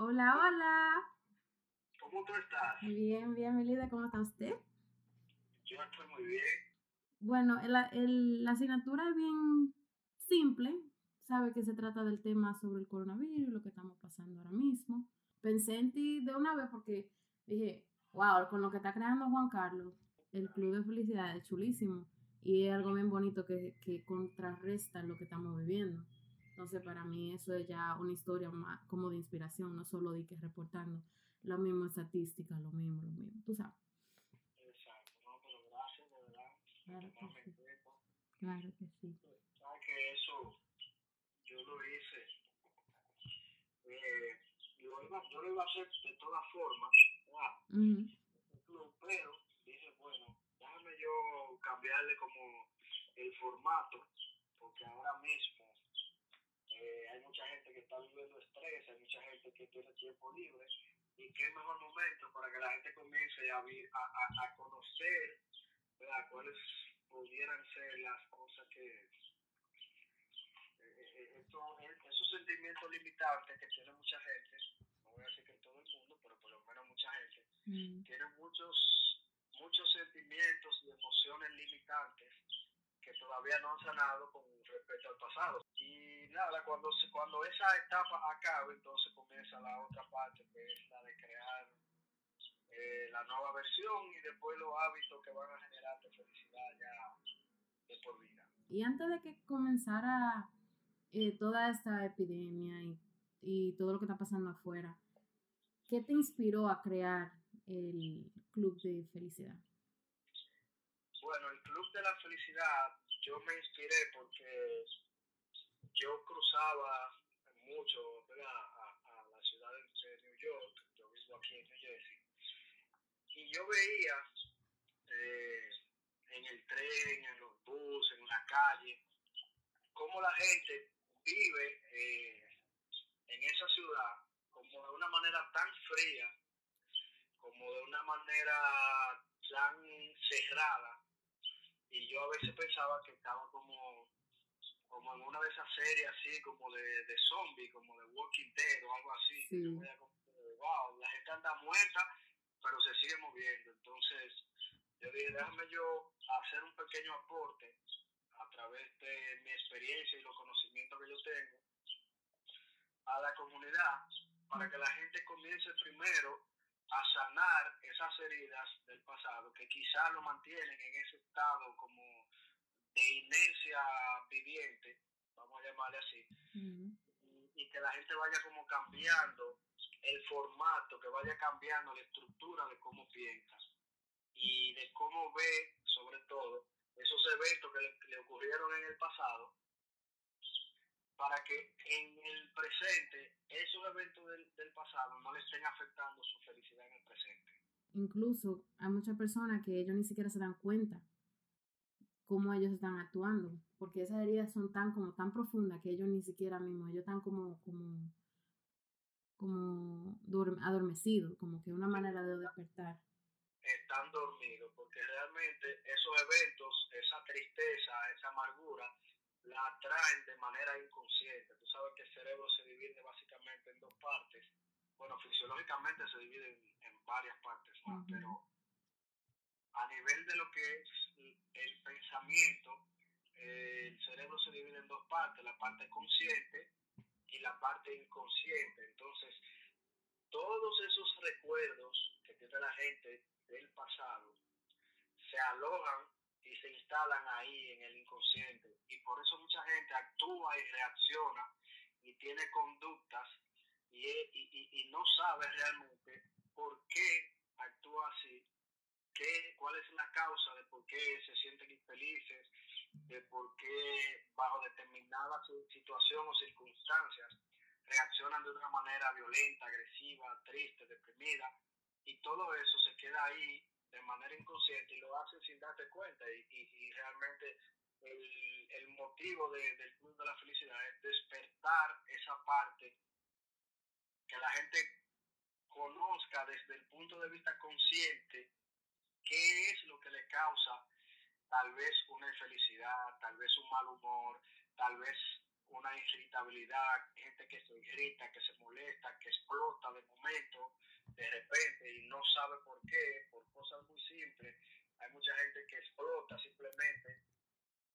Hola, hola. ¿Cómo tú estás? Bien, bien, Melida, ¿cómo está usted? Yo estoy muy bien. Bueno, el- el- la asignatura es bien simple. Sabe que se trata del tema sobre el coronavirus, lo que estamos pasando ahora mismo. Pensé en ti de una vez porque dije, wow, con lo que está creando Juan Carlos, el Club de Felicidad es chulísimo. Y es algo bien bonito que, que contrarresta lo que estamos viviendo. Entonces, para mí eso es ya una historia más como de inspiración, no solo de que reportando lo mismo estadística, lo mismo, lo mismo. Tú sabes. Exacto, no, pero gracias, de verdad. Claro que sí. Claro que sí. Sabes que eso yo lo hice. Eh, lo iba, yo lo iba a hacer de todas formas. Ujú. pero dije, bueno, déjame yo cambiarle como el formato, porque ahora mismo eh, hay mucha gente que está viviendo estrés, hay mucha gente que tiene tiempo libre, y qué mejor momento para que la gente comience a, a, a, a conocer ¿verdad? cuáles pudieran ser las cosas que... eh, eh, esto- eh, esos sentimientos limitantes que tiene mucha gente, no voy a decir que todo el mundo, pero por lo menos mucha gente, Mm. tienen muchos muchos sentimientos y emociones limitantes que todavía no han sanado con respecto al pasado. Y nada, cuando se, cuando esa etapa acabe, entonces comienza la otra parte, que es la de crear eh, la nueva versión y después los hábitos que van a generarte felicidad ya de por vida. Y antes de que comenzara eh, toda esta epidemia y, y todo lo que está pasando afuera, ¿qué te inspiró a crear el Club de Felicidad? Bueno, el Club de la Felicidad, yo me inspiré porque yo cruzaba mucho. A, la ciudad de, de New York, yo vivo aquí en New Jersey, y yo veía eh, en el tren, en los buses, en la calle, cómo la gente vive eh, en esa ciudad como de una manera tan fría, como de una manera tan cerrada, y yo a veces pensaba que estaba como como en una de esas series así como de, de zombie, como de Walking Dead o algo así. Sí. Yo veía como, wow, la gente anda muerta, pero se sigue moviendo. Entonces, yo dije, déjame yo hacer un pequeño aporte a través de mi experiencia y los conocimientos que yo tengo a la comunidad para que la gente comience primero a sanar esas heridas del pasado que quizás lo mantienen en ese estado como inercia viviente, vamos a llamarle así, y, y que la gente vaya como cambiando el formato, que vaya cambiando la estructura de cómo piensa y de cómo ve, sobre todo, esos eventos que le, le ocurrieron en el pasado, para que en el presente esos eventos del, del pasado no le estén afectando su felicidad en el presente. Incluso hay muchas personas que ellos ni siquiera se dan cuenta cómo ellos están actuando, porque esas heridas son tan como tan profundas que ellos ni siquiera mismos, ellos están como como como dorm- adormecidos, como que una manera de despertar. están dormidos, porque realmente esos eventos, esa tristeza, esa amargura, la traen de manera inconsciente. Tú sabes que el cerebro se divide básicamente en dos partes. Bueno, fisiológicamente se divide en, en varias partes más, Ujú. pero a nivel de lo que es el eh, el cerebro se divide en dos partes, la parte consciente y la parte inconsciente. Entonces, todos esos recuerdos que tiene la gente del pasado se alojan y se instalan ahí en el inconsciente. Y por eso mucha gente actúa y reacciona y tiene conductas y, y- y no sabe realmente por qué actúa así, qué, cuál es la causa de por qué se sienten infelices, de por qué bajo determinada si- situación o circunstancias reaccionan de una manera violenta, agresiva, triste, deprimida, y todo eso se queda ahí de manera inconsciente y lo hacen sin darte cuenta. Y, y- y realmente el, el motivo de- del Club de la Felicidad es despertar esa parte que la gente conozca desde el punto de vista consciente qué es lo que le causa tal vez una infelicidad, tal vez un mal humor, tal vez una irritabilidad, gente que se irrita, que se molesta, que explota de momento, de repente, y no sabe por qué, por cosas muy simples. Hay mucha gente que explota simplemente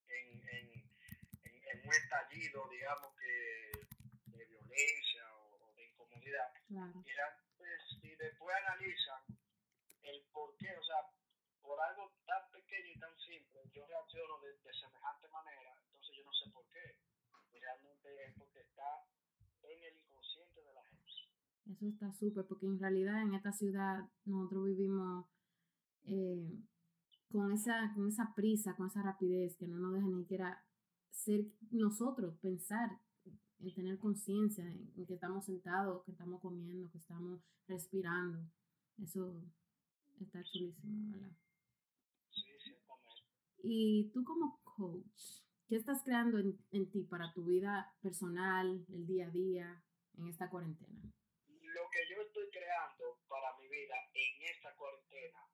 en, en, en, un estallido, digamos que de violencia o, de incomodidad. Y, y después analizan el por qué, o sea, por algo tan pequeño y tan simple, yo de semejante manera, entonces yo no sé por qué. Y realmente es porque está en el inconsciente de la gente. Eso está súper, porque en realidad en esta ciudad nosotros vivimos eh, con, esa, con esa prisa, con esa rapidez, que no nos deja ni siquiera ser nosotros, pensar en tener conciencia en, que estamos sentados, que estamos comiendo, que estamos respirando. Eso está chulísimo, ¿verdad? Y tú como coach, ¿qué estás creando en, en ti para tu vida personal, el día a día, en esta cuarentena? Lo que yo estoy creando para mi vida en esta cuarentena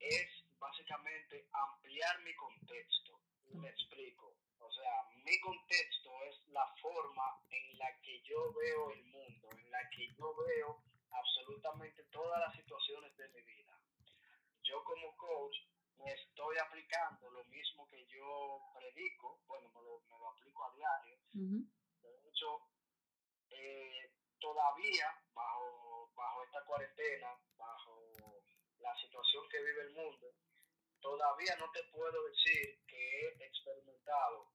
es básicamente ampliar mi contexto. Me explico. O sea, mi contexto es la forma en la que yo veo el mundo, en la que yo veo absolutamente todas las situaciones de mi vida. Yo como coach me estoy aplicando lo mismo que yo predico, bueno, me lo, me lo aplico a diario. De hecho, eh, todavía bajo, bajo esta cuarentena, bajo la situación que vive el mundo, todavía no te puedo decir que he experimentado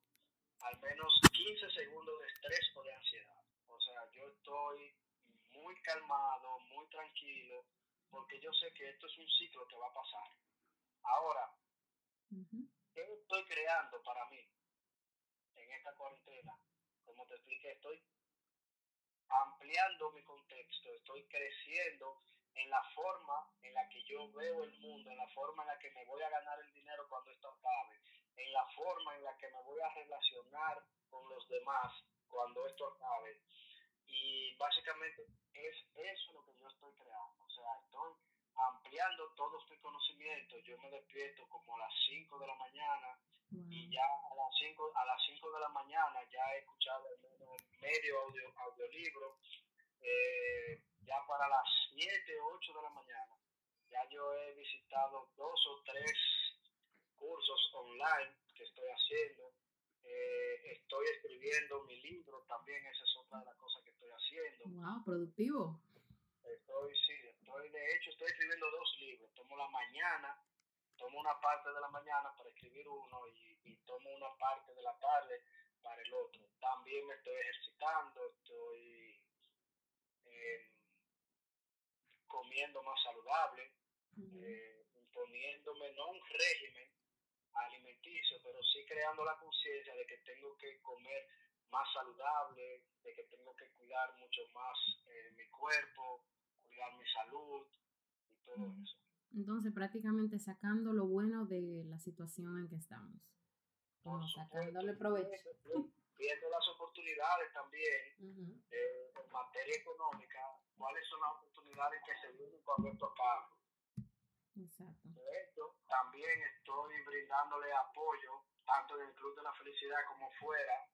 al menos 15 segundos de estrés o de ansiedad. O sea, yo estoy muy calmado, muy tranquilo, porque yo sé que esto es un ciclo que va a pasar. Ahora, ¿qué estoy creando para mí en esta cuarentena? Como te expliqué, estoy ampliando mi contexto, estoy creciendo en la forma en la que yo veo el mundo, en la forma en la que me voy a ganar el dinero cuando esto acabe, en la forma en la que me voy a relacionar con los demás cuando esto acabe. Y básicamente es eso lo que yo estoy creando. O sea, estoy ampliando todos mis conocimientos. Yo me despierto como a las 5 de la mañana y ya a las 5 a las 5 de la mañana ya he escuchado al menos medio audio, audiolibro. Eh, ya para las 7, 8 de la mañana, ya yo he visitado dos o tres cursos online que estoy haciendo. Eh, estoy escribiendo mi libro también, esa es otra de las cosas que estoy haciendo. Wow, productivo. Estoy, sí, estoy, de hecho, estoy escribiendo dos libros. Tomo la mañana, tomo una parte de la mañana para escribir uno y, y tomo una parte de la tarde para el otro. También me estoy ejercitando, estoy eh, comiendo más saludable, eh, imponiéndome no un régimen alimenticio, pero sí creando la conciencia de que tengo que comer más saludable, de que tengo que cuidar mucho más eh, mi cuerpo, cuidar mi salud todo eso. Entonces, prácticamente sacando lo bueno de la situación en que estamos. Sacándole provecho. Viendo las oportunidades también eh, en materia económica, cuáles son las oportunidades que se vienen cuando esto acabe. Exacto. De hecho, también estoy brindándole apoyo, tanto en el Club de la Felicidad como fuera,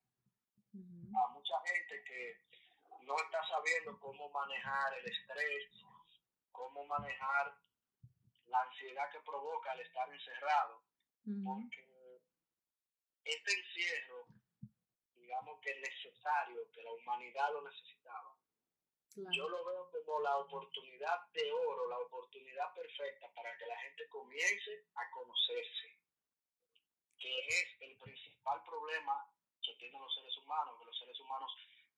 a mucha gente que no está sabiendo cómo manejar el estrés, cómo manejar la ansiedad que provoca el estar encerrado, porque este encierro, digamos que es necesario, que la humanidad lo necesitaba, yo lo veo como la oportunidad de oro, la oportunidad perfecta para que la gente comience a conocerse, que es el principal problema que tienen los seres humanos, que los seres humanos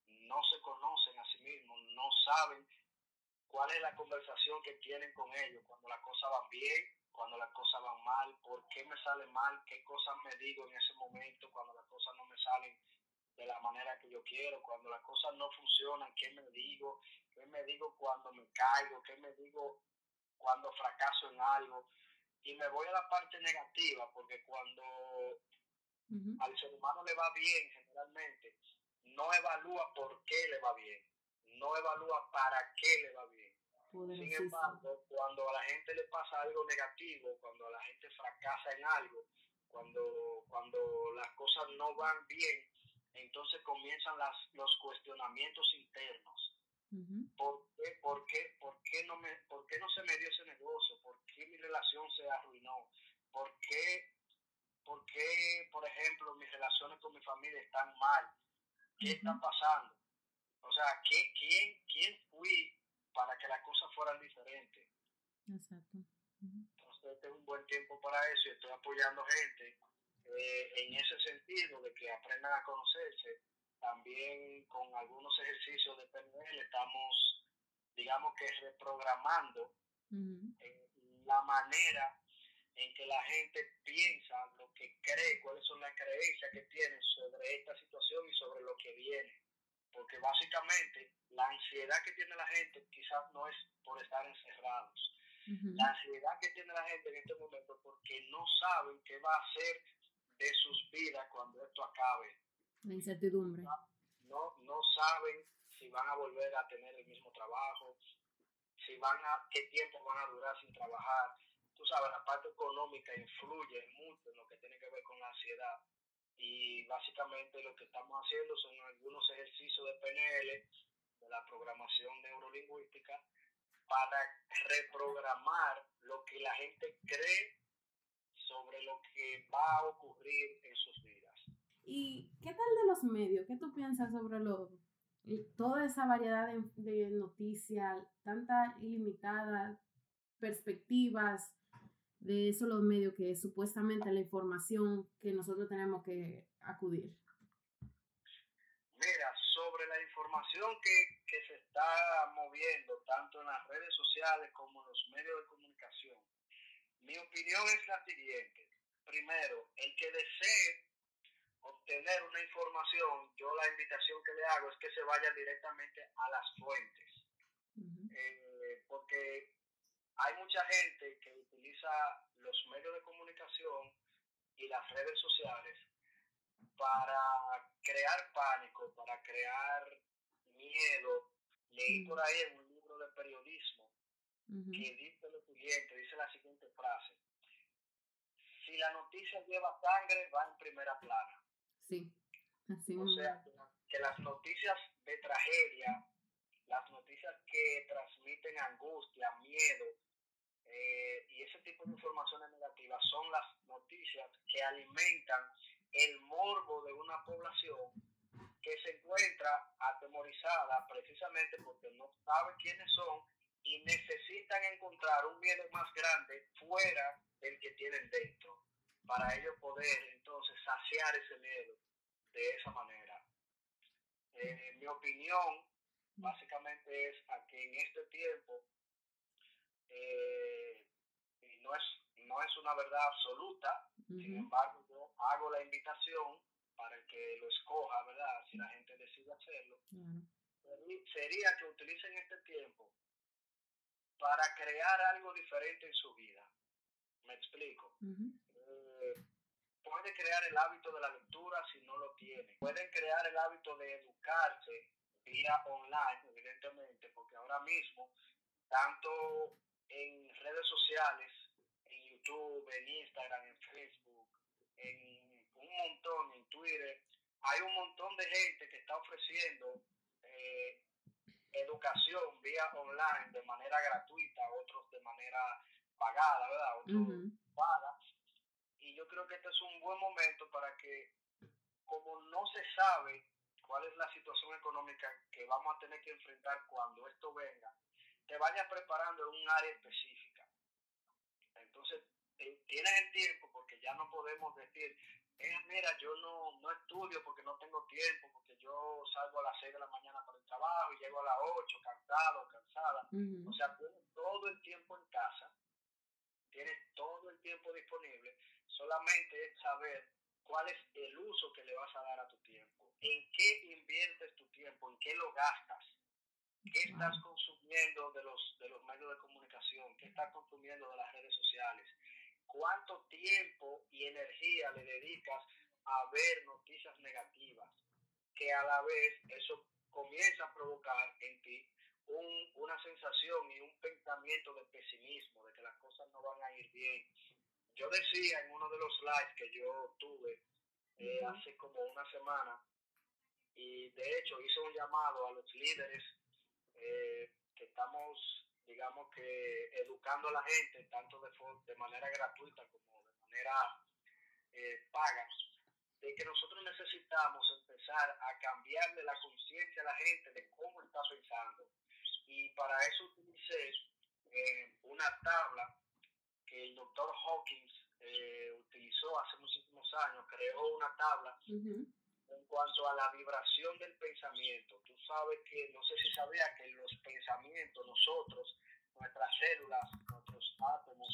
no se conocen a sí mismos, no saben cuál es la conversación que tienen con ellos cuando las cosas van bien, cuando las cosas van mal, por qué me sale mal, qué cosas me digo en ese momento cuando las cosas no me salen de la manera que yo quiero, cuando las cosas no funcionan, qué me digo, qué me digo cuando me caigo, qué me digo cuando fracaso en algo. Y me voy a la parte negativa, porque cuando al ser humano le va bien generalmente, no evalúa por qué le va bien, no evalúa para qué le va bien. Sin embargo, cuando a la gente le pasa algo negativo, cuando a la gente fracasa en algo, cuando, cuando las cosas no van bien, entonces comienzan las, los cuestionamientos internos. ¿Por, qué, por, qué, por, qué no me, ¿Por qué no se me dio ese negocio? ¿Por qué mi relación se arruinó? ¿Por qué, por, qué, por ejemplo, mis relaciones con mi familia están mal? ¿Qué está pasando? O sea, ¿qué, quién, ¿quién fui para que las cosas fueran diferentes? Exacto. Entonces, este es un buen tiempo para eso y estoy apoyando gente eh, en ese sentido de que aprendan a conocerse. También con algunos ejercicios de PNL estamos, digamos que reprogramando eh, la manera en que la gente piensa, lo que cree, cuáles son las creencias que tienen sobre esta situación y sobre lo que viene. Porque básicamente la ansiedad que tiene la gente quizás no es por estar encerrados. La ansiedad que tiene la gente en este momento es porque no saben qué va a hacer de sus vidas cuando esto acabe. La incertidumbre. No, no saben si van a volver a tener el mismo trabajo, si van a, qué tiempo van a durar sin trabajar tú sabes, la parte económica influye mucho en lo que tiene que ver con la ansiedad. Y básicamente lo que estamos haciendo son algunos ejercicios de PNL, de la programación neurolingüística, para reprogramar lo que la gente cree sobre lo que va a ocurrir en sus vidas. ¿Y qué tal de los medios? ¿Qué tú piensas sobre lo, toda esa variedad de, de noticias, tanta ilimitada, perspectivas, de eso los medios que es supuestamente la información que nosotros tenemos que acudir? Mira, sobre la información que, que se está moviendo tanto en las redes sociales como en los medios de comunicación, mi opinión es la siguiente. Primero, el que desee obtener una información, yo la invitación que le hago es que se vaya directamente a las fuentes. eh, porque hay mucha gente que utiliza los medios de comunicación y las redes sociales para crear pánico, para crear miedo. Leí por ahí en un libro de periodismo que dice lo siguiente, dice la siguiente frase. Si la noticia lleva sangre, va en primera plana. Sí, así O sea, que las noticias de tragedia, las noticias que transmiten angustia, miedo, eh, y ese tipo de informaciones negativas son las noticias que alimentan el morbo de una población que se encuentra atemorizada precisamente porque no sabe quiénes son y necesitan encontrar un miedo más grande fuera del que tienen dentro para ellos poder entonces saciar ese miedo de esa manera. Eh, mi opinión básicamente es a que en este tiempo eh, no, es, no es una verdad absoluta, sin embargo yo hago la invitación para el que lo escoja, ¿verdad? Si la gente decide hacerlo, sería que utilicen este tiempo para crear algo diferente en su vida. Me explico. Eh, puede crear el hábito de la lectura si no lo tiene. Pueden crear el hábito de educarse vía online, evidentemente, porque ahora mismo, tanto en redes sociales, YouTube, en Instagram, en Facebook, en un montón, en Twitter, hay un montón de gente que está ofreciendo eh, educación vía online de manera gratuita, otros de manera pagada, ¿verdad? Otros paga. Y yo creo que este es un buen momento para que, como no se sabe cuál es la situación económica que vamos a tener que enfrentar cuando esto venga, te vayas preparando en un área específica. Entonces, tienes el tiempo porque ya no podemos decir, eh, mira, yo no, no estudio porque no tengo tiempo, porque yo salgo a las 6 de la mañana para el trabajo y llego a las 8 cansado, cansada. O sea, tienes todo el tiempo en casa, tienes todo el tiempo disponible, solamente es saber cuál es el uso que le vas a dar a tu tiempo, en qué inviertes tu tiempo, en qué lo gastas. ¿Qué estás consumiendo de los, de los medios de comunicación? ¿Qué estás consumiendo de las redes sociales? ¿Cuánto tiempo y energía le dedicas a ver noticias negativas? Que a la vez eso comienza a provocar en ti un, una sensación y un pensamiento de pesimismo, de que las cosas no van a ir bien. Yo decía en uno de los lives que yo tuve eh, hace como una semana, y de hecho hice un llamado a los líderes eh, que estamos, digamos que, educando a la gente, tanto de, de manera gratuita como de manera eh, paga, de que nosotros necesitamos empezar a cambiarle la conciencia a la gente de cómo está pensando. Y para eso utilicé eh, una tabla que el doctor Hawkins eh, utilizó hace muchísimos años, creó una tabla en cuanto a la vibración del pensamiento. Tú sabes que, no sé si sabía que los pensamientos, nosotros, nuestras células, nuestros átomos,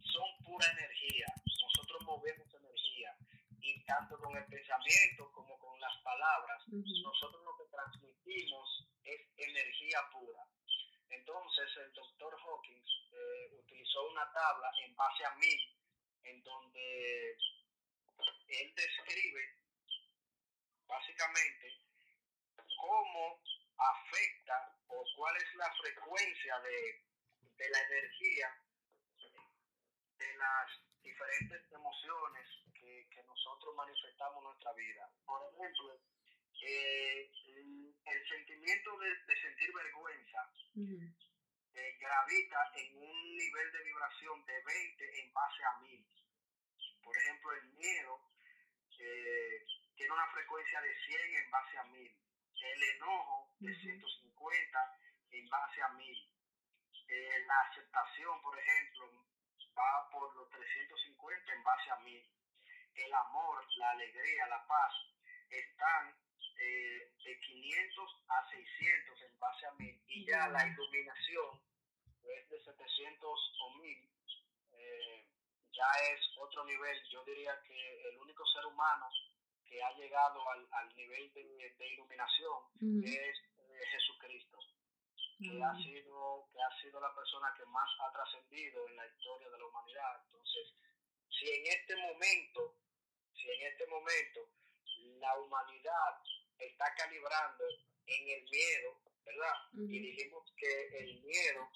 son pura energía. Nosotros movemos energía y tanto con el pensamiento como con las palabras, nosotros lo que transmitimos es energía pura. Entonces el doctor Hawkins eh, utilizó una tabla en base a mí, en donde él describe básicamente cómo afecta o cuál es la frecuencia de, de la energía de las diferentes emociones que, que nosotros manifestamos en nuestra vida. Por ejemplo, eh, el sentimiento de, de sentir vergüenza eh, gravita en un nivel de vibración de 20 en base a 1000. Por ejemplo, el miedo eh, tiene una frecuencia de 100 en base a 1000. El enojo de 150 en base a 1000. Eh, la aceptación, por ejemplo, va por los 350 en base a 1000. El amor, la alegría, la paz están eh, de 500 a 600 en base a 1000 y ya la iluminación es de 700 o 1000. Eh, ya es otro nivel. Yo diría que el único ser humano que ha llegado al, al nivel de, de iluminación es eh, Jesucristo, que, ha sido, que ha sido la persona que más ha trascendido en la historia de la humanidad. Entonces, si en este momento, si en este momento la humanidad está calibrando en el miedo, ¿verdad? Y dijimos que el miedo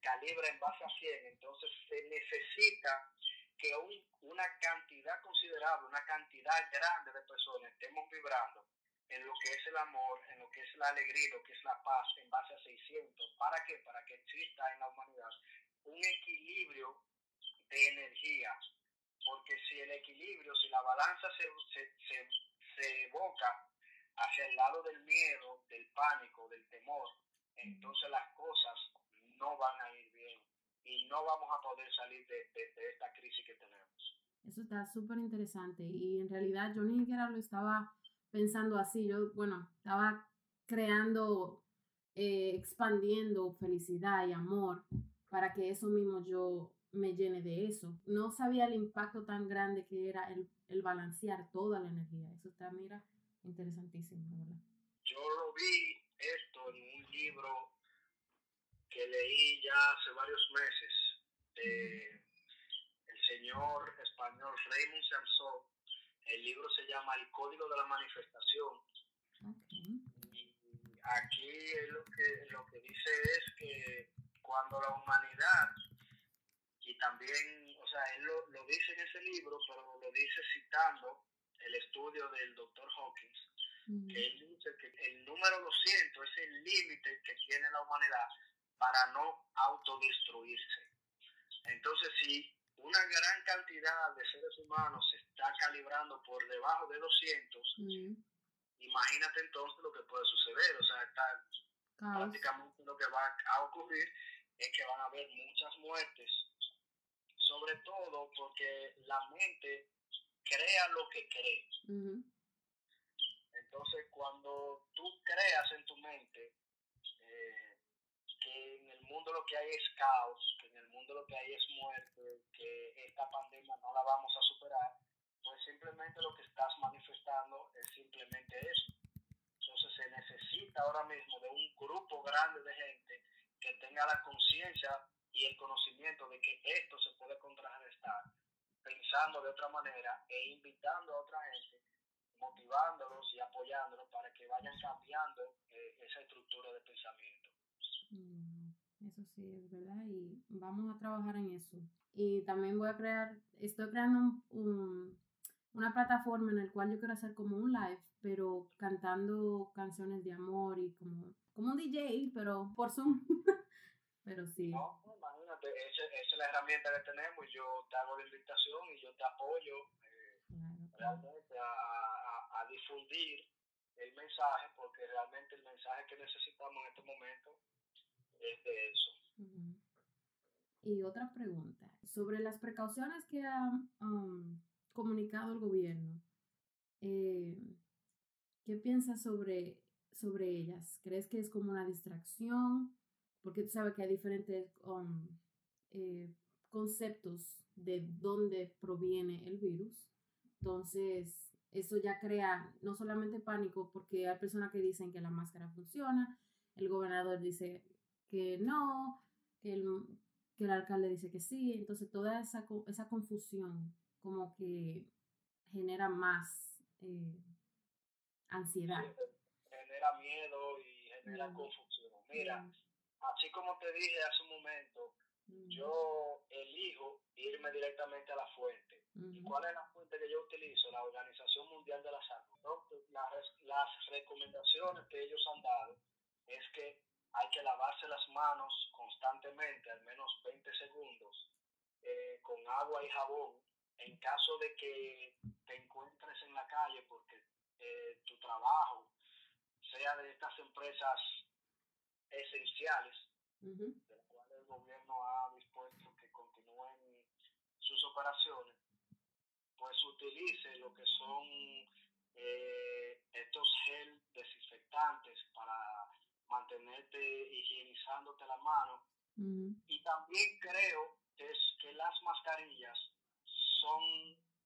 calibra en base a 100, entonces se necesita que una cantidad considerable, una cantidad grande de personas estemos vibrando en lo que es el amor, en lo que es la alegría, lo que es la paz, en base a 600. ¿Para qué? Para que exista en la humanidad un equilibrio de energía. Porque si el equilibrio, si la balanza se, se, se, se evoca hacia el lado del miedo, del pánico, del temor, entonces las cosas no van a ir bien y no vamos a poder salir de, esta crisis que tenemos. Eso está súper interesante y en realidad yo ni siquiera lo estaba pensando así, yo, bueno, estaba creando, eh, expandiendo felicidad y amor para que eso mismo yo me llene de eso. No sabía el impacto tan grande que era el, el balancear toda la energía. Eso está, mira, interesantísimo, ¿verdad? Yo lo vi esto en un libro que leí ya hace varios meses de el señor español Raymond Samson. El libro se llama El Código de la Manifestación. Y aquí lo que, lo que dice es que cuando la humanidad, y también, o sea, él lo, lo dice en ese libro, pero lo dice citando el estudio del doctor Hawkins, que él dice que el número 200 es el límite que tiene la humanidad para no autodestruirse. Entonces, si una gran cantidad de seres humanos se está calibrando por debajo de 200, imagínate entonces lo que puede suceder. O sea, está, prácticamente lo que va a ocurrir es que van a haber muchas muertes, sobre todo porque la mente crea lo que cree. Entonces, cuando tú creas en tu mente eh, que en el mundo lo que hay es caos, que en el mundo lo que hay es muerte, que esta pandemia no la vamos a superar, pues simplemente lo que estás manifestando es simplemente eso. Entonces se necesita ahora mismo de un grupo grande de gente que tenga la conciencia y el conocimiento de que esto se puede contrarrestar pensando de otra manera e invitando a otra gente, motivándolos y apoyándolos para que vayan cambiando eh, esa estructura de pensamiento. Eso sí, es verdad, y vamos a trabajar en eso. Y también voy a crear, estoy creando un, una plataforma en la cual yo quiero hacer como un live, pero cantando canciones de amor y como, como un DJ, pero por Zoom. pero sí esa, es la herramienta que tenemos yo te hago la invitación y yo te apoyo eh, realmente a, a, difundir el mensaje, porque realmente el mensaje que necesitamos en este momento es de eso. Y otra pregunta, sobre las precauciones que ha um, comunicado el gobierno, eh, ¿qué piensas sobre, sobre ellas? ¿Crees que es como una distracción? Porque tú sabes que hay diferentes um, eh, conceptos de dónde proviene el virus. Entonces, eso ya crea no solamente pánico, porque hay personas que dicen que la máscara funciona, el gobernador dice que no, que el, que el alcalde dice que sí, entonces toda esa, esa confusión como que genera más eh, ansiedad. genera miedo y genera confusión. Mira, así como te dije hace un momento, yo elijo irme directamente a la fuente. ¿Y cuál es la fuente que yo utilizo? La Organización Mundial de la Salud. Las, las recomendaciones que ellos han dado es que hay que lavarse las manos constantemente, al menos 20 segundos, eh, con agua y jabón, en caso de que te encuentres en la calle porque eh, tu trabajo sea de estas empresas esenciales, de las cuales el gobierno ha dispuesto que continúen sus operaciones, pues utilice lo que son eh, estos gel desinfectantes para mantenerte higienizándote la mano. Y también creo que, es, que las mascarillas son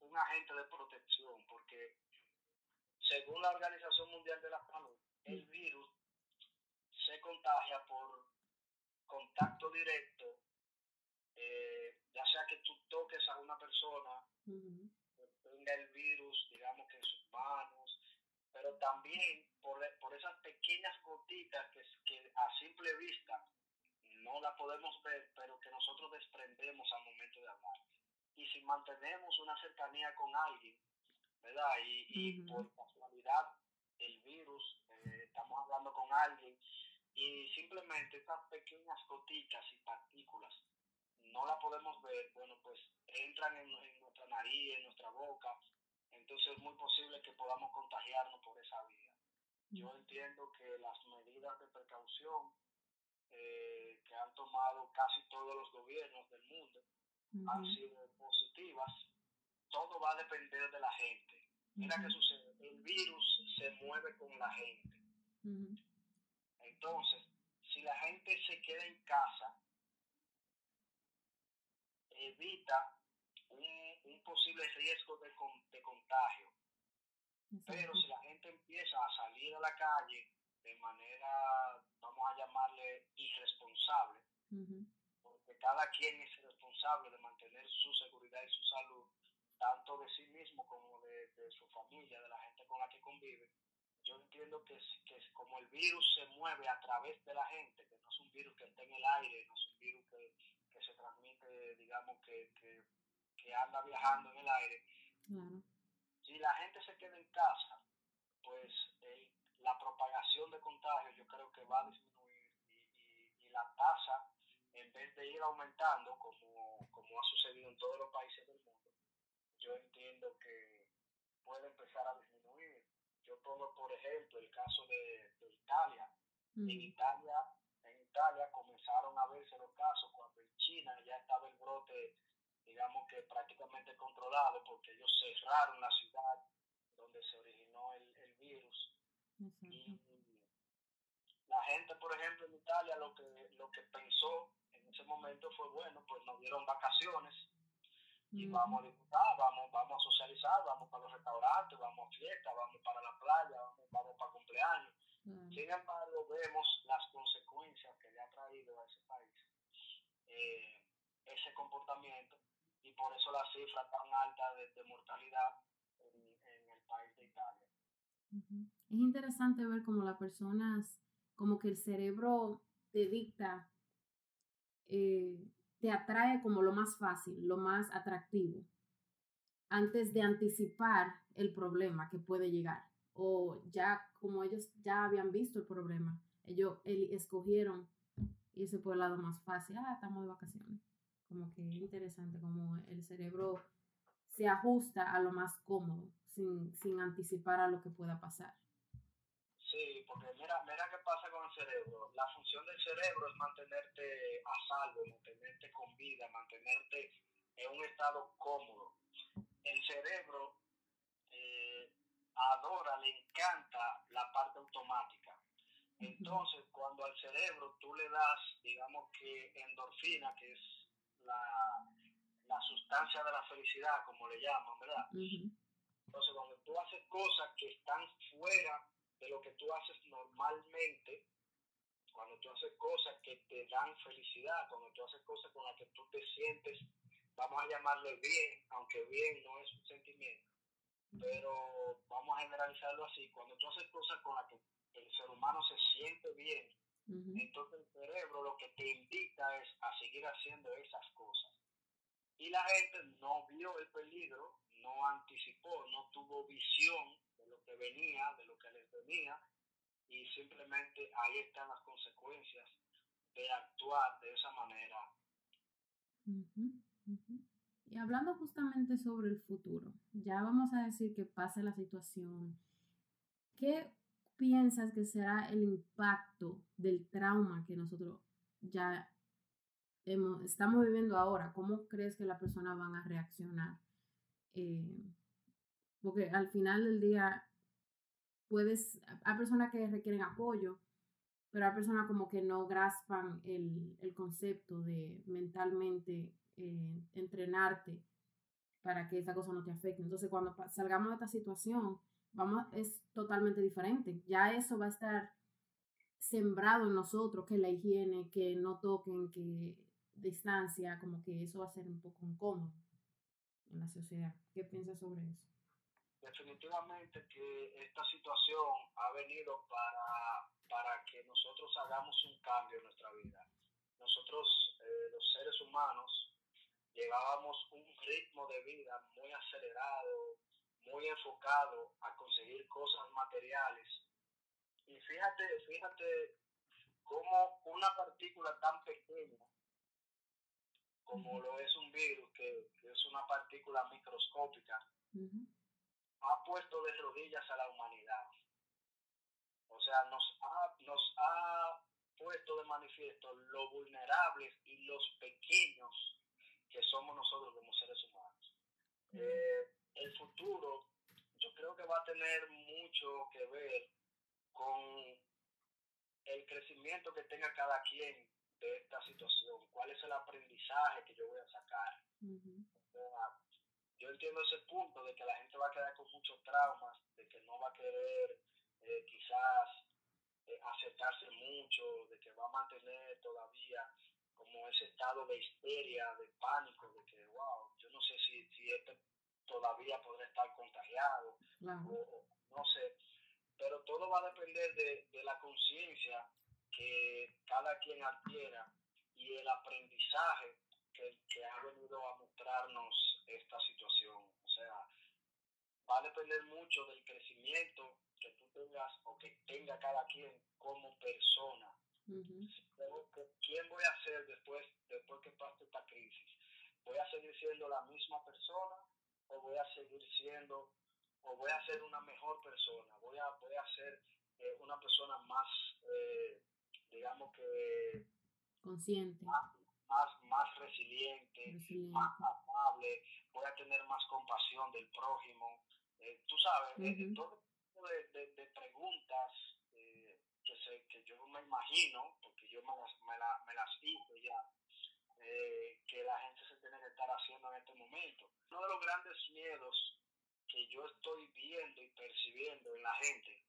un agente de protección, porque según la Organización Mundial de la Salud, el virus se contagia por contacto directo, eh, ya sea que tú toques a una persona, tenga el virus, digamos que en sus manos, pero también por, por esas pequeñas gotitas que, que a simple vista no la podemos ver, pero que nosotros desprendemos al momento de hablar. Y si mantenemos una cercanía con alguien, ¿verdad? Y, y por casualidad el virus, eh, estamos hablando con alguien y simplemente estas pequeñas gotitas y partículas no la podemos ver, bueno, pues entran en, en nuestra nariz, en nuestra boca, entonces es muy posible que podamos contagiarnos por esa vía. Yo entiendo que las medidas de precaución eh, que han tomado casi todos los gobiernos del mundo han sido positivas. Todo va a depender de la gente. Mira qué sucede. El virus se mueve con la gente. Entonces, si la gente se queda en casa, evita un, posible riesgo de, de contagio. Pero si la gente empieza a salir a la calle de manera, vamos a llamarle, irresponsable, porque cada quien es responsable de mantener su seguridad y su salud, tanto de sí mismo como de, de su familia, de la gente con la que convive, yo entiendo que, que como el virus se mueve a través de la gente, que no es un virus que está en el aire, no es un virus que, que se transmite, digamos, que, que, que, anda viajando en el aire, si la gente se queda en casa, pues el, la propagación de contagios yo creo que va a disminuir y, y, la tasa, en vez de ir aumentando, como, como ha sucedido en todos los países del mundo, yo entiendo que puede empezar a disminuir. Yo pongo, por ejemplo, el caso de, Italia. En Italia en Italia comenzaron a verse los casos cuando en China ya estaba el brote, digamos que prácticamente controlado, porque ellos cerraron la ciudad donde se originó el, virus. Y la gente, por ejemplo, en Italia lo que, lo que pensó en ese momento fue, bueno, pues nos dieron vacaciones y vamos a disfrutar, vamos, vamos a socializar, vamos para los restaurantes, vamos a fiestas, vamos para la playa, vamos, vamos para cumpleaños. Sin embargo, vemos las consecuencias que le ha traído a ese país eh, ese comportamiento y por eso la cifra tan alta de, mortalidad en, el país de Italia. Es interesante ver cómo las personas, como que el cerebro te dicta eh, te atrae como lo más fácil, lo más atractivo, antes de anticipar el problema que puede llegar. O ya como ellos ya habían visto el problema, ellos escogieron irse por el lado más fácil. Ah, estamos de vacaciones. Como que es interesante como el cerebro se ajusta a lo más cómodo, sin, sin anticipar a lo que pueda pasar. Sí, porque mira, mira qué pasa con el cerebro. La función del cerebro es mantenerte a salvo, mantenerte con vida, mantenerte en un estado cómodo. El cerebro eh, adora, le encanta la parte automática. Entonces, cuando al cerebro tú le das, digamos que endorfina, que es la, la sustancia de la felicidad, como le llaman, ¿verdad? Entonces, cuando tú haces cosas que están fuera de lo que tú haces normalmente, cuando tú haces cosas que te dan felicidad, cuando tú haces cosas con las que tú te sientes, vamos a llamarle bien, aunque bien no es un sentimiento, pero vamos a generalizarlo así, cuando tú haces cosas con las que el ser humano se siente bien, entonces el cerebro lo que te invita es a seguir haciendo esas cosas. Y la gente no vio el peligro, no anticipó, no tuvo visión de lo que venía, de lo que les venía, y simplemente ahí están las consecuencias de actuar de esa manera. Y hablando justamente sobre el futuro, ya vamos a decir que pase la situación, ¿qué piensas que será el impacto del trauma que nosotros ya estamos viviendo ahora? ¿Cómo crees que las personas van a reaccionar? Eh, porque al final del día puedes, hay personas que requieren apoyo, pero hay personas como que no graspan el, el concepto de mentalmente eh, entrenarte para que esa cosa no te afecte. Entonces, cuando salgamos de esta situación, vamos, es totalmente diferente. Ya eso va a estar sembrado en nosotros, que la higiene, que no toquen, que distancia, como que eso va a ser un poco incómodo en la sociedad. ¿Qué piensas sobre eso? Definitivamente que esta situación ha venido para, para que nosotros hagamos un cambio en nuestra vida. Nosotros, eh, los seres humanos, llevábamos un ritmo de vida muy acelerado, muy enfocado a conseguir cosas materiales. Y fíjate, fíjate cómo una partícula tan pequeña como lo es un virus, que, es una partícula microscópica, ha puesto de rodillas a la humanidad. O sea, nos ha, nos ha puesto de manifiesto lo vulnerables y los pequeños que somos nosotros como seres humanos. Eh, el futuro yo creo que va a tener mucho que ver con el crecimiento que tenga cada quien de esta situación, cuál es el aprendizaje que yo voy a sacar. yo entiendo ese punto de que la gente va a quedar con muchos traumas, de que no va a querer eh, quizás eh, aceptarse mucho, de que va a mantener todavía como ese estado de histeria, de pánico, de que, wow, yo no sé si, si este todavía podrá estar contagiado, o, no sé, pero todo va a depender de, de la conciencia que cada quien adquiera y el aprendizaje que, que ha venido a mostrarnos esta situación. O sea, va a depender mucho del crecimiento que tú tengas o que tenga cada quien como persona ¿Quién voy a ser después, después que pase esta crisis? ¿Voy a seguir siendo la misma persona o voy a seguir siendo o voy a ser una mejor persona? ¿Voy a, voy a ser eh, una persona más, eh, digamos que... Consciente. Más, más, resiliente, más amable, voy a tener más compasión del prójimo. Eh, tú sabes, todo tipo de, de preguntas que, yo me imagino, porque yo me las, me, me las hice ya, eh, que la gente se tiene que estar haciendo en este momento. Uno de los grandes miedos que yo estoy viendo y percibiendo en la gente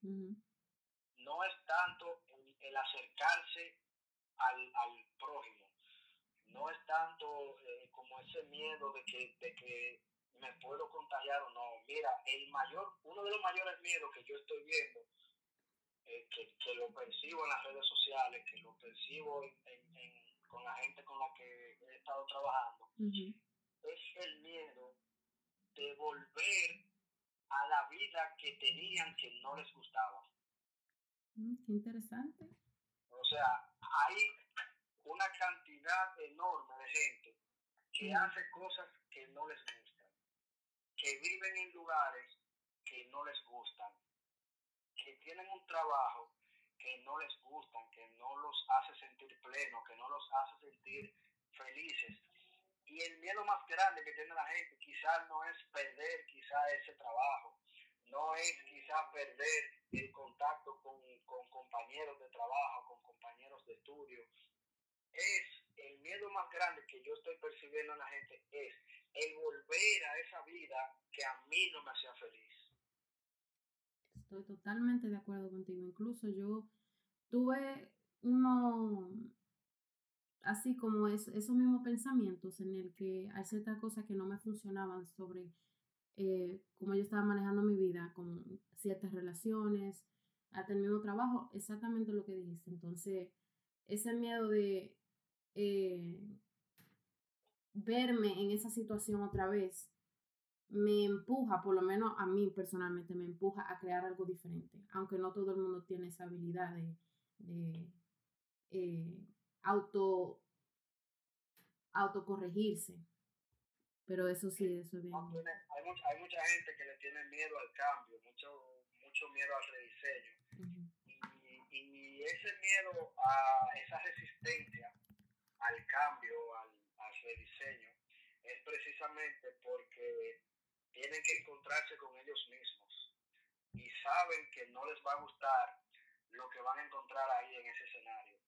no es tanto el, acercarse al, al, prójimo, no es tanto eh, como ese miedo de que, de que me puedo contagiar o no. Mira, el mayor, uno de los mayores miedos que yo estoy viendo eh, que, lo percibo en las redes sociales, que lo percibo con la gente con la que he estado trabajando, es el miedo de volver a la vida que tenían que no les gustaba. Mm, qué interesante. O sea, hay una cantidad enorme de gente que hace cosas que no les gustan. que viven en lugares que no les gustan, que tienen un trabajo que no les gustan, que no los hace sentir plenos, que no los hace sentir felices. Y el miedo más grande que tiene la gente quizás no es perder quizás ese trabajo, no es quizás perder el contacto con, con compañeros de trabajo, con compañeros de estudio. Es el miedo más grande que yo estoy percibiendo en la gente es el volver a esa vida que a mí no me hacía feliz. Estoy totalmente de acuerdo contigo. Incluso yo tuve uno, así como es, esos mismos pensamientos en el que hay ciertas cosas que no me funcionaban sobre eh, cómo yo estaba manejando mi vida, con ciertas relaciones, hasta el mismo trabajo, exactamente lo que dijiste. Entonces, ese miedo de eh, verme en esa situación otra vez me empuja, por lo menos a mí personalmente, me empuja a crear algo diferente, aunque no todo el mundo tiene esa habilidad de, de eh, auto autocorregirse. Pero eso sí, eso bien. Hay mucha, hay mucha gente que le tiene miedo al cambio, mucho, mucho miedo al rediseño. y, y, ese miedo a esa resistencia al cambio, al, al rediseño, es precisamente porque tienen que encontrarse con ellos mismos y saben que no les va a gustar lo que van a encontrar ahí en ese escenario.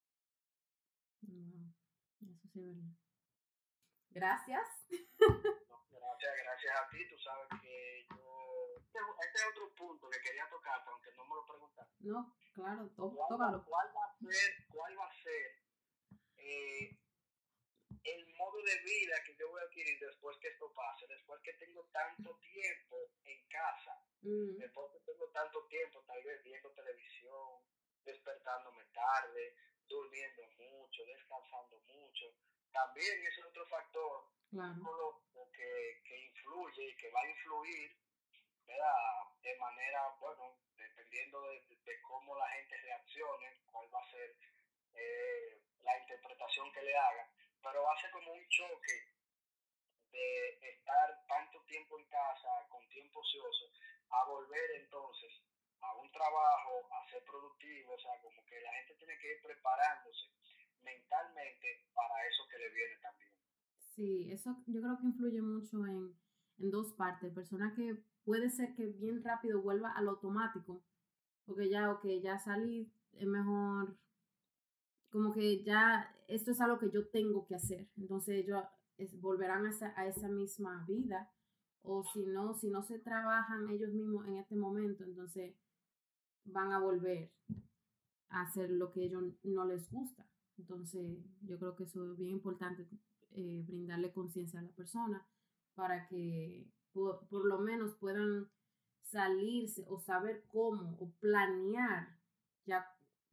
Eso sí verdad. Gracias. gracias, gracias a ti. Tú sabes que yo... Este, este, es otro punto que quería tocar, aunque no me lo preguntaste. No, claro, ¿Cuál, tócalo. ¿Cuál va a ser, cuál va a ser eh, el modo de vida que yo voy a adquirir después que esto pase, después que tengo tanto tiempo en casa, mm. después que tengo tanto tiempo tal vez viendo televisión, despertándome tarde, durmiendo mucho, descansando mucho. También es otro factor claro. que, que influye y que va a influir de manera, bueno, dependiendo de, de, cómo la gente reaccione, cuál va a ser eh, la interpretación que le haga, pero hace como un choque de estar tanto tiempo en casa, con tiempo ocioso, a volver entonces a un trabajo, a ser productivo, o sea, como que la gente tiene que ir preparándose mentalmente para eso que le viene también. Sí, eso yo creo que influye mucho en, en dos partes. Persona que puede ser que bien rápido vuelva al automático, porque ya, ok, ya salí, es mejor, como que ya esto es algo que yo tengo que hacer. Entonces ellos volverán a esa, a esa misma vida. O si no, si no se trabajan ellos mismos en este momento, entonces van a volver a hacer lo que ellos no les gusta. Entonces, yo creo que eso es bien importante, eh, brindarle conciencia a la persona para que por, por, lo menos puedan salirse o saber cómo o planear ya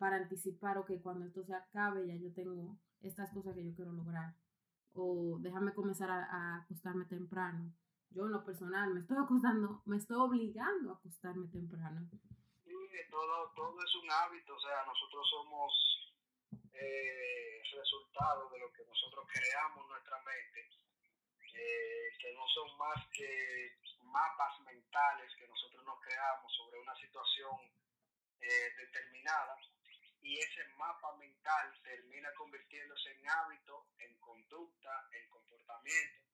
para anticipar, ok, cuando esto se acabe ya yo tengo estas cosas que yo quiero lograr. O déjame comenzar a, a acostarme temprano. Yo en lo personal me estoy acostando, me estoy obligando a acostarme temprano todo, todo es un hábito, o sea, nosotros somos eh, resultado de lo que nosotros creamos en nuestra mente, eh, que no son más que mapas mentales que nosotros nos creamos sobre una situación eh, determinada y ese mapa mental termina convirtiéndose en hábito, en conducta, en comportamiento.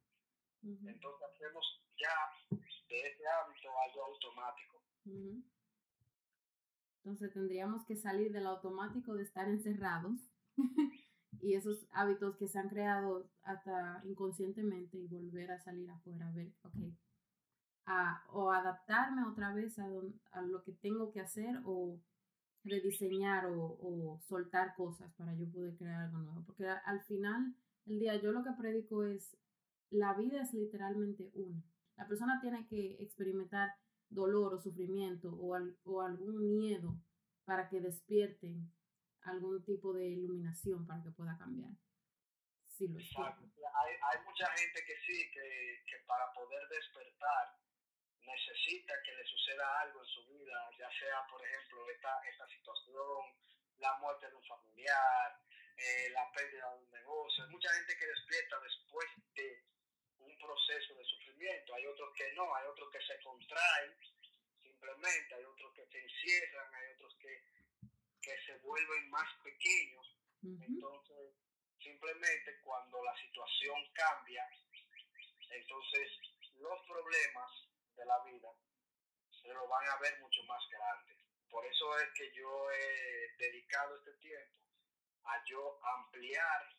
Entonces hacemos ya de ese hábito algo automático. Entonces tendríamos que salir del automático de estar encerrados y esos hábitos que se han creado hasta inconscientemente y volver a salir afuera, a ver, ok, a, o adaptarme otra vez a, a, lo que tengo que hacer o rediseñar o, o, soltar cosas para yo poder crear algo nuevo. Porque al final el día yo lo que predico es, la vida es literalmente una. La persona tiene que experimentar dolor o sufrimiento o, o algún miedo para que despierten algún tipo de iluminación para que pueda cambiar. Sí, lo hay, hay, mucha gente que sí, que, que para poder despertar necesita que le suceda algo en su vida, ya sea, por ejemplo, esta, esta situación, la muerte de un familiar, eh, la pérdida de un negocio. Hay mucha gente que despierta después de un proceso de sufrimiento, hay otros que no, hay otros se contraen, simplemente, hay otros que se encierran, hay otros que, que se vuelven más pequeños. Entonces, simplemente cuando la situación cambia, entonces los problemas de la vida se lo van a ver mucho más grandes. Por eso es que yo he dedicado este tiempo a yo ampliar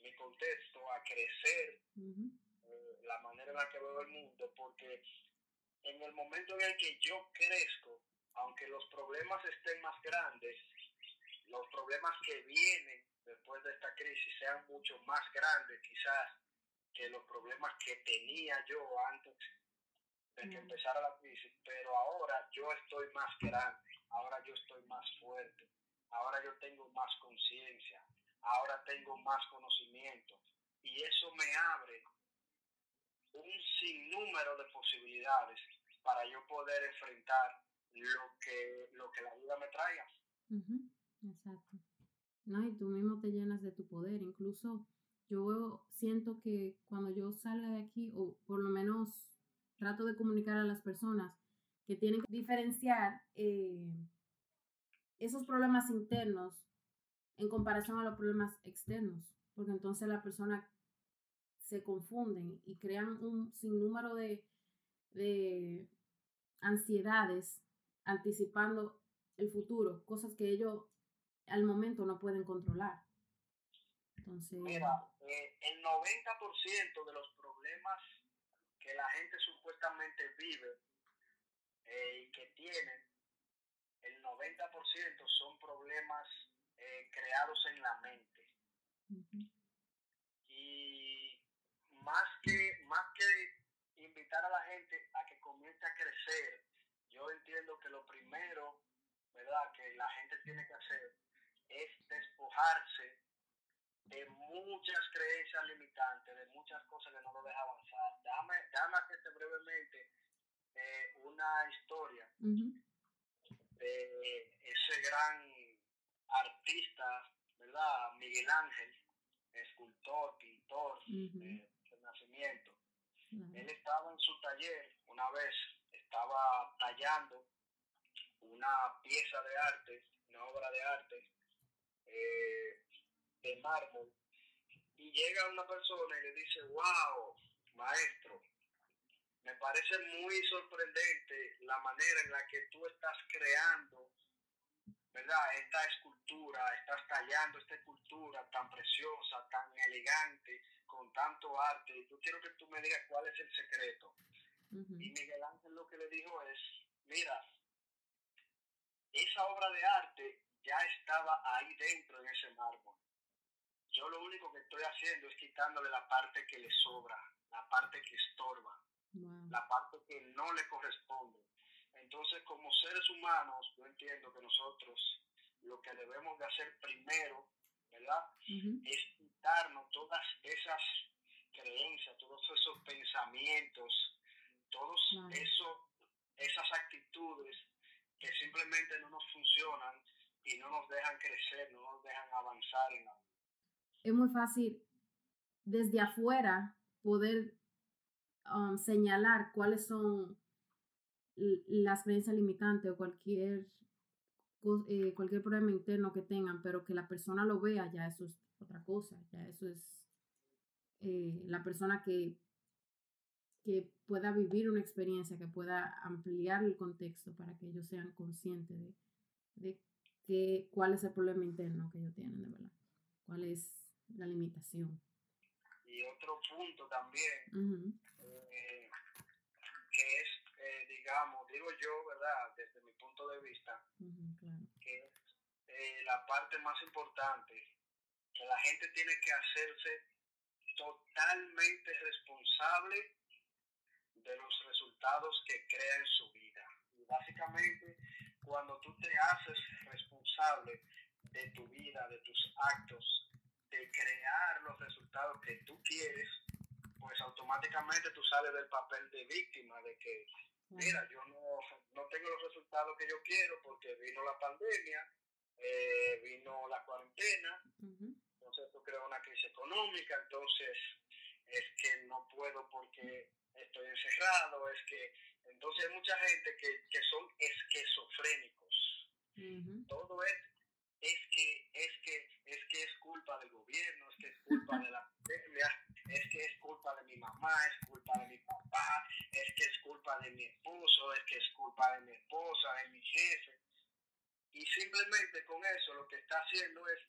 mi contexto, a crecer eh, la manera en la que veo el mundo, porque en el momento en el que yo crezco, aunque los problemas estén más grandes, los problemas que vienen después de esta crisis sean mucho más grandes quizás que los problemas que tenía yo antes de que empezara la crisis, pero ahora yo estoy más grande, ahora yo estoy más fuerte, ahora yo tengo más conciencia, ahora tengo más conocimiento y eso me abre un sinnúmero de posibilidades para yo poder enfrentar lo que, lo que la vida me traiga. Exacto. No, y tú mismo te llenas de tu poder. Incluso yo siento que cuando yo salga de aquí, o por lo menos trato de comunicar a las personas que tienen que diferenciar eh, esos problemas internos en comparación a los problemas externos, porque entonces la persona se confunden y crean un sinnúmero de, de ansiedades anticipando el futuro, cosas que ellos al momento no pueden controlar. Entonces, Mira, eh, el 90% de los problemas que la gente supuestamente vive eh, y que tiene, el 90% son problemas eh, creados en la mente. Y más que, más que invitar a la gente a que comience a crecer, yo entiendo que lo primero, ¿verdad?, que la gente tiene que hacer es despojarse de muchas creencias limitantes, de muchas cosas que no lo dejan avanzar. Déjame, déjame hacerte brevemente eh, una historia de ese gran artista, ¿verdad? Miguel Ángel, escultor, pintor de, nacimiento. Él estaba en su taller una vez, estaba tallando una pieza de arte, una obra de arte, eh, de mármol y llega una persona y le dice, wow, maestro, me parece muy sorprendente la manera en la que tú estás creando, ¿verdad? Esta escultura, estás tallando esta escultura tan preciosa, tan elegante, con tanto arte. Yo quiero que tú me digas cuál es el secreto. Y Miguel Ángel lo que le dijo es, mira, esa obra de arte ya estaba ahí dentro en ese mármol. Yo lo único que estoy haciendo es quitándole la parte que le sobra, la parte que estorba, la parte que no le corresponde. Entonces, como seres humanos, yo entiendo que nosotros lo que debemos de hacer primero, ¿verdad? Es quitarnos todas esas creencias, todos esos pensamientos, todos esos, esas actitudes que simplemente no nos funcionan y no nos dejan crecer, no nos dejan avanzar en la vida es muy fácil desde afuera poder um, señalar cuáles son las creencias limitantes o cualquier, eh, cualquier problema interno que tengan, pero que la persona lo vea, ya eso es otra cosa, ya eso es eh, la persona que, que pueda vivir una experiencia, que pueda ampliar el contexto para que ellos sean conscientes de, de que, cuál es el problema interno que ellos tienen, de verdad, cuál es la limitación. Y otro punto también, eh, que es, eh, digamos, digo yo, ¿verdad? Desde mi punto de vista, que es eh, la parte más importante, que la gente tiene que hacerse totalmente responsable de los resultados que crea en su vida. Y básicamente, cuando tú te haces responsable de tu vida, de tus actos, de crear los resultados que tú quieres, pues automáticamente tú sales del papel de víctima, de que, mira, yo no, no tengo los resultados que yo quiero porque vino la pandemia, eh, vino la cuarentena, entonces tú creas una crisis económica, entonces es que no puedo porque estoy encerrado, es que Entonces hay mucha gente que, que son esquizofrénicos. Todo es, es que, es que, es que es culpa del gobierno, es que es culpa de la pandemia, es que es culpa de mi mamá, es culpa de mi papá, es que es culpa de mi esposo, es que es culpa de mi esposa, de mi jefe. Y simplemente con eso lo que está haciendo es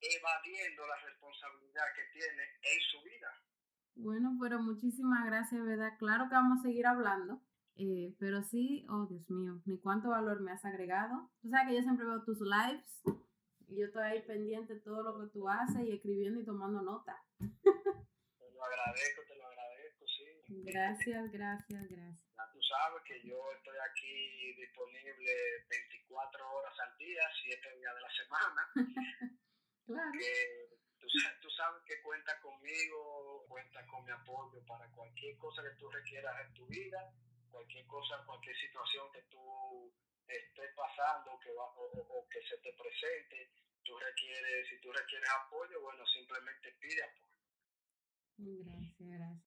evadiendo la responsabilidad que tiene en su vida. Bueno, pero muchísimas gracias, ¿verdad? Claro que vamos a seguir hablando, eh, pero sí, oh Dios mío, ni cuánto valor me has agregado. Tú sabes que yo siempre veo tus lives yo estoy ahí pendiente de todo lo que tú haces y escribiendo y tomando nota. Te lo agradezco, te lo agradezco, sí. Gracias, gracias, gracias. Ya tú sabes que yo estoy aquí disponible 24 horas al día, 7 días de la semana. claro. Que tú, tú sabes que cuenta conmigo, cuenta con mi apoyo para cualquier cosa que tú requieras en tu vida, cualquier cosa, cualquier situación que tú estés pasando que va, o, o, que se te presente, tú requieres, si tú requieres apoyo, bueno, simplemente pide apoyo. Gracias, gracias.